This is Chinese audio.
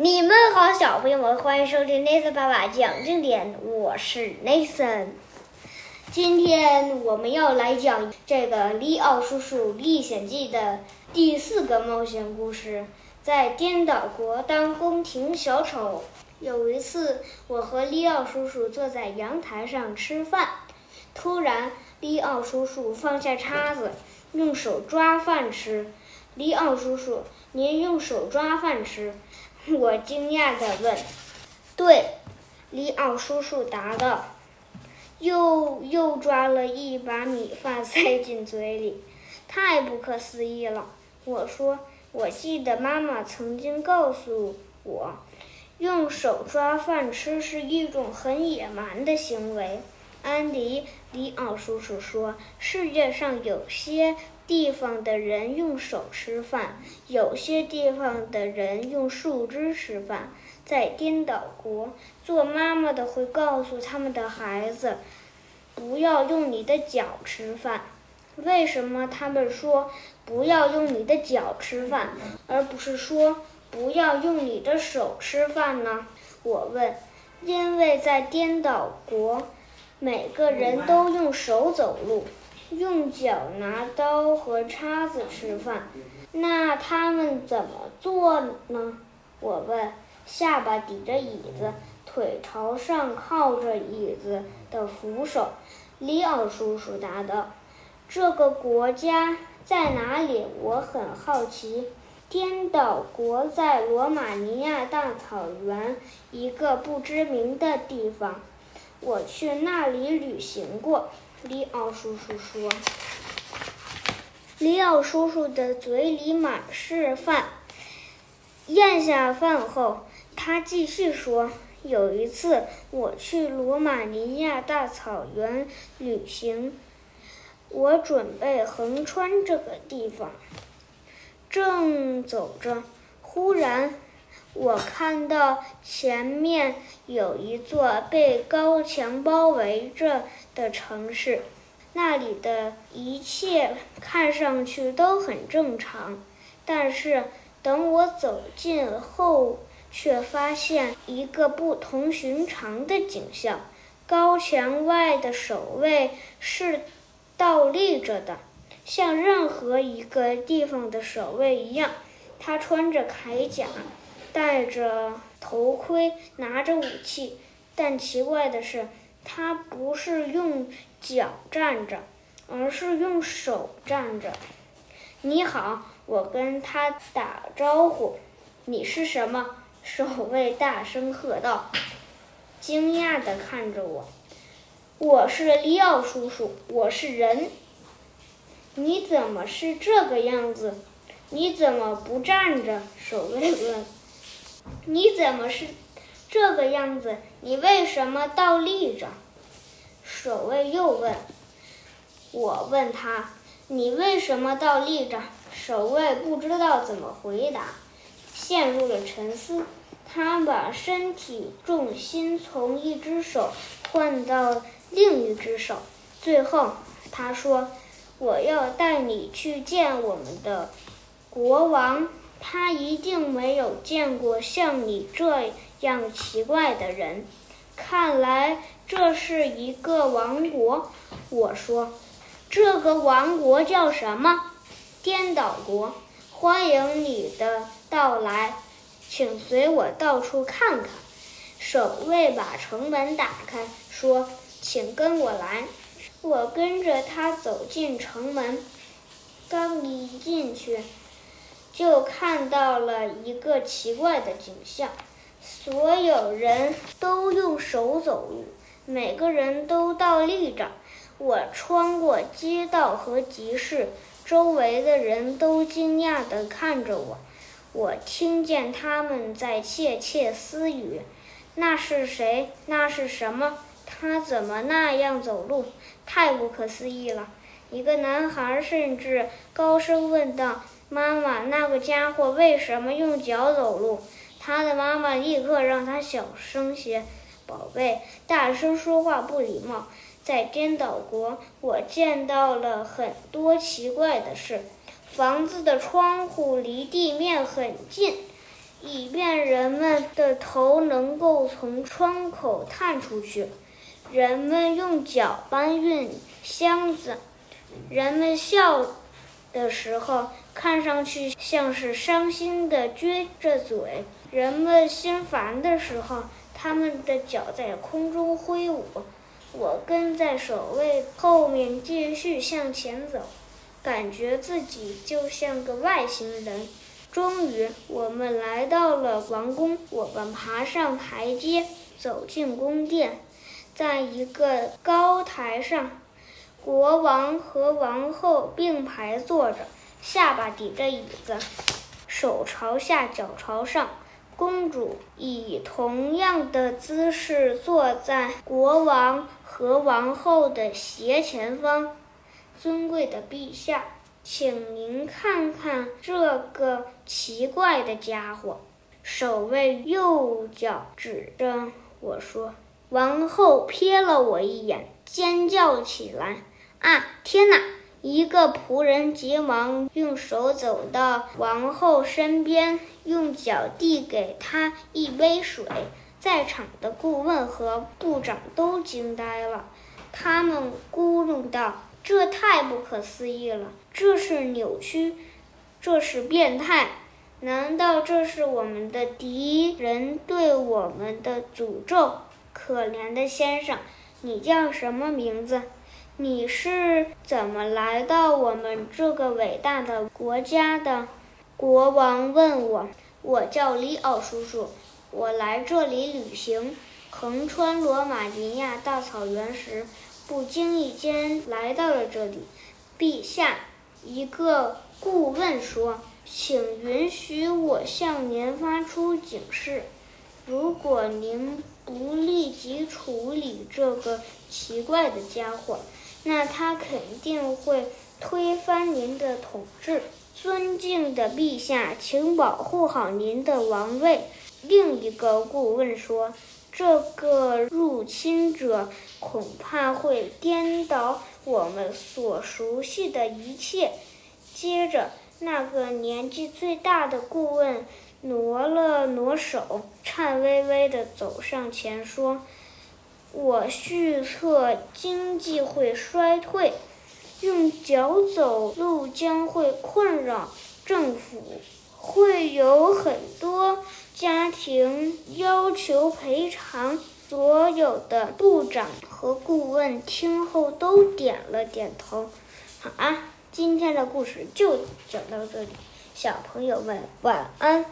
你们好，小朋友们，欢迎收听奈森爸爸讲经典，我是 Nathan。今天我们要来讲这个《利奥叔叔历险记》的第四个冒险故事，在颠倒国当宫廷小丑。有一次，我和利奥叔叔坐在阳台上吃饭，突然，利奥叔叔放下叉子，用手抓饭吃。利奥叔叔，您用手抓饭吃？我惊讶地问：“对。”里奥叔叔答道，又又抓了一把米饭塞进嘴里，太不可思议了！我说：“我记得妈妈曾经告诉我，用手抓饭吃是一种很野蛮的行为。”安迪·里奥叔叔说：“世界上有些……”地方的人用手吃饭，有些地方的人用树枝吃饭。在颠倒国，做妈妈的会告诉他们的孩子，不要用你的脚吃饭。为什么他们说不要用你的脚吃饭，而不是说不要用你的手吃饭呢？我问。因为在颠倒国，每个人都用手走路。用脚拿刀和叉子吃饭，那他们怎么做呢？我问。下巴抵着椅子，腿朝上靠着椅子的扶手。里奥叔叔答道：“这个国家在哪里？我很好奇。”颠倒国在罗马尼亚大草原一个不知名的地方。我去那里旅行过。里奥叔叔说：“里奥叔叔的嘴里满是饭。咽下饭后，他继续说：‘有一次，我去罗马尼亚大草原旅行，我准备横穿这个地方。正走着，忽然……’”我看到前面有一座被高墙包围着的城市，那里的一切看上去都很正常。但是等我走近后，却发现一个不同寻常的景象：高墙外的守卫是倒立着的，像任何一个地方的守卫一样。他穿着铠甲。戴着头盔，拿着武器，但奇怪的是，他不是用脚站着，而是用手站着。你好，我跟他打招呼。你是什么？守卫大声喝道，惊讶地看着我。我是利奥叔叔，我是人。你怎么是这个样子？你怎么不站着？守卫问。你怎么是这个样子？你为什么倒立着？守卫又问。我问他：“你为什么倒立着？”守卫不知道怎么回答，陷入了沉思。他把身体重心从一只手换到另一只手，最后他说：“我要带你去见我们的国王。”他一定没有见过像你这样奇怪的人。看来这是一个王国。我说：“这个王国叫什么？”颠倒国。欢迎你的到来，请随我到处看看。守卫把城门打开，说：“请跟我来。”我跟着他走进城门，刚一进去。就看到了一个奇怪的景象：所有人都用手走路，每个人都倒立着。我穿过街道和集市，周围的人都惊讶地看着我。我听见他们在窃窃私语：“那是谁？那是什么？他怎么那样走路？太不可思议了！”一个男孩甚至高声问道。妈妈，那个家伙为什么用脚走路？他的妈妈立刻让他小声些。宝贝，大声说话不礼貌。在颠倒国，我见到了很多奇怪的事。房子的窗户离地面很近，以便人们的头能够从窗口探出去。人们用脚搬运箱子，人们笑的时候看上去像是伤心的撅着嘴；人们心烦的时候，他们的脚在空中挥舞。我跟在守卫后面继续向前走，感觉自己就像个外星人。终于，我们来到了王宫。我们爬上台阶，走进宫殿。在一个高台上，国王和王后并排坐着，下巴抵着椅子，手朝下，脚朝上。公主以同样的姿势坐在国王和王后的斜前方。尊贵的陛下，请您看看这个奇怪的家伙。守卫右脚指着我说。王后瞥了我一眼，尖叫起来：“啊，天哪！”一个仆人急忙用手走到王后身边，用脚递给她一杯水。在场的顾问和部长都惊呆了，他们咕哝道：“这太不可思议了！这是扭曲，这是变态！难道这是我们的敌人对我们的诅咒？”可怜的先生，你叫什么名字？你是怎么来到我们这个伟大的国家的？国王问我。我叫里奥叔叔，我来这里旅行，横穿罗马尼亚大草原时，不经意间来到了这里。陛下，一个顾问说：“请允许我向您发出警示。”如果您不立即处理这个奇怪的家伙，那他肯定会推翻您的统治。尊敬的陛下，请保护好您的王位。另一个顾问说：“这个入侵者恐怕会颠倒我们所熟悉的一切。”接着，那个年纪最大的顾问。挪了挪手，颤巍巍地走上前说：“我预测经济会衰退，用脚走路将会困扰政府，会有很多家庭要求赔偿。”所有的部长和顾问听后都点了点头。好啊，今天的故事就讲到这里，小朋友们晚安。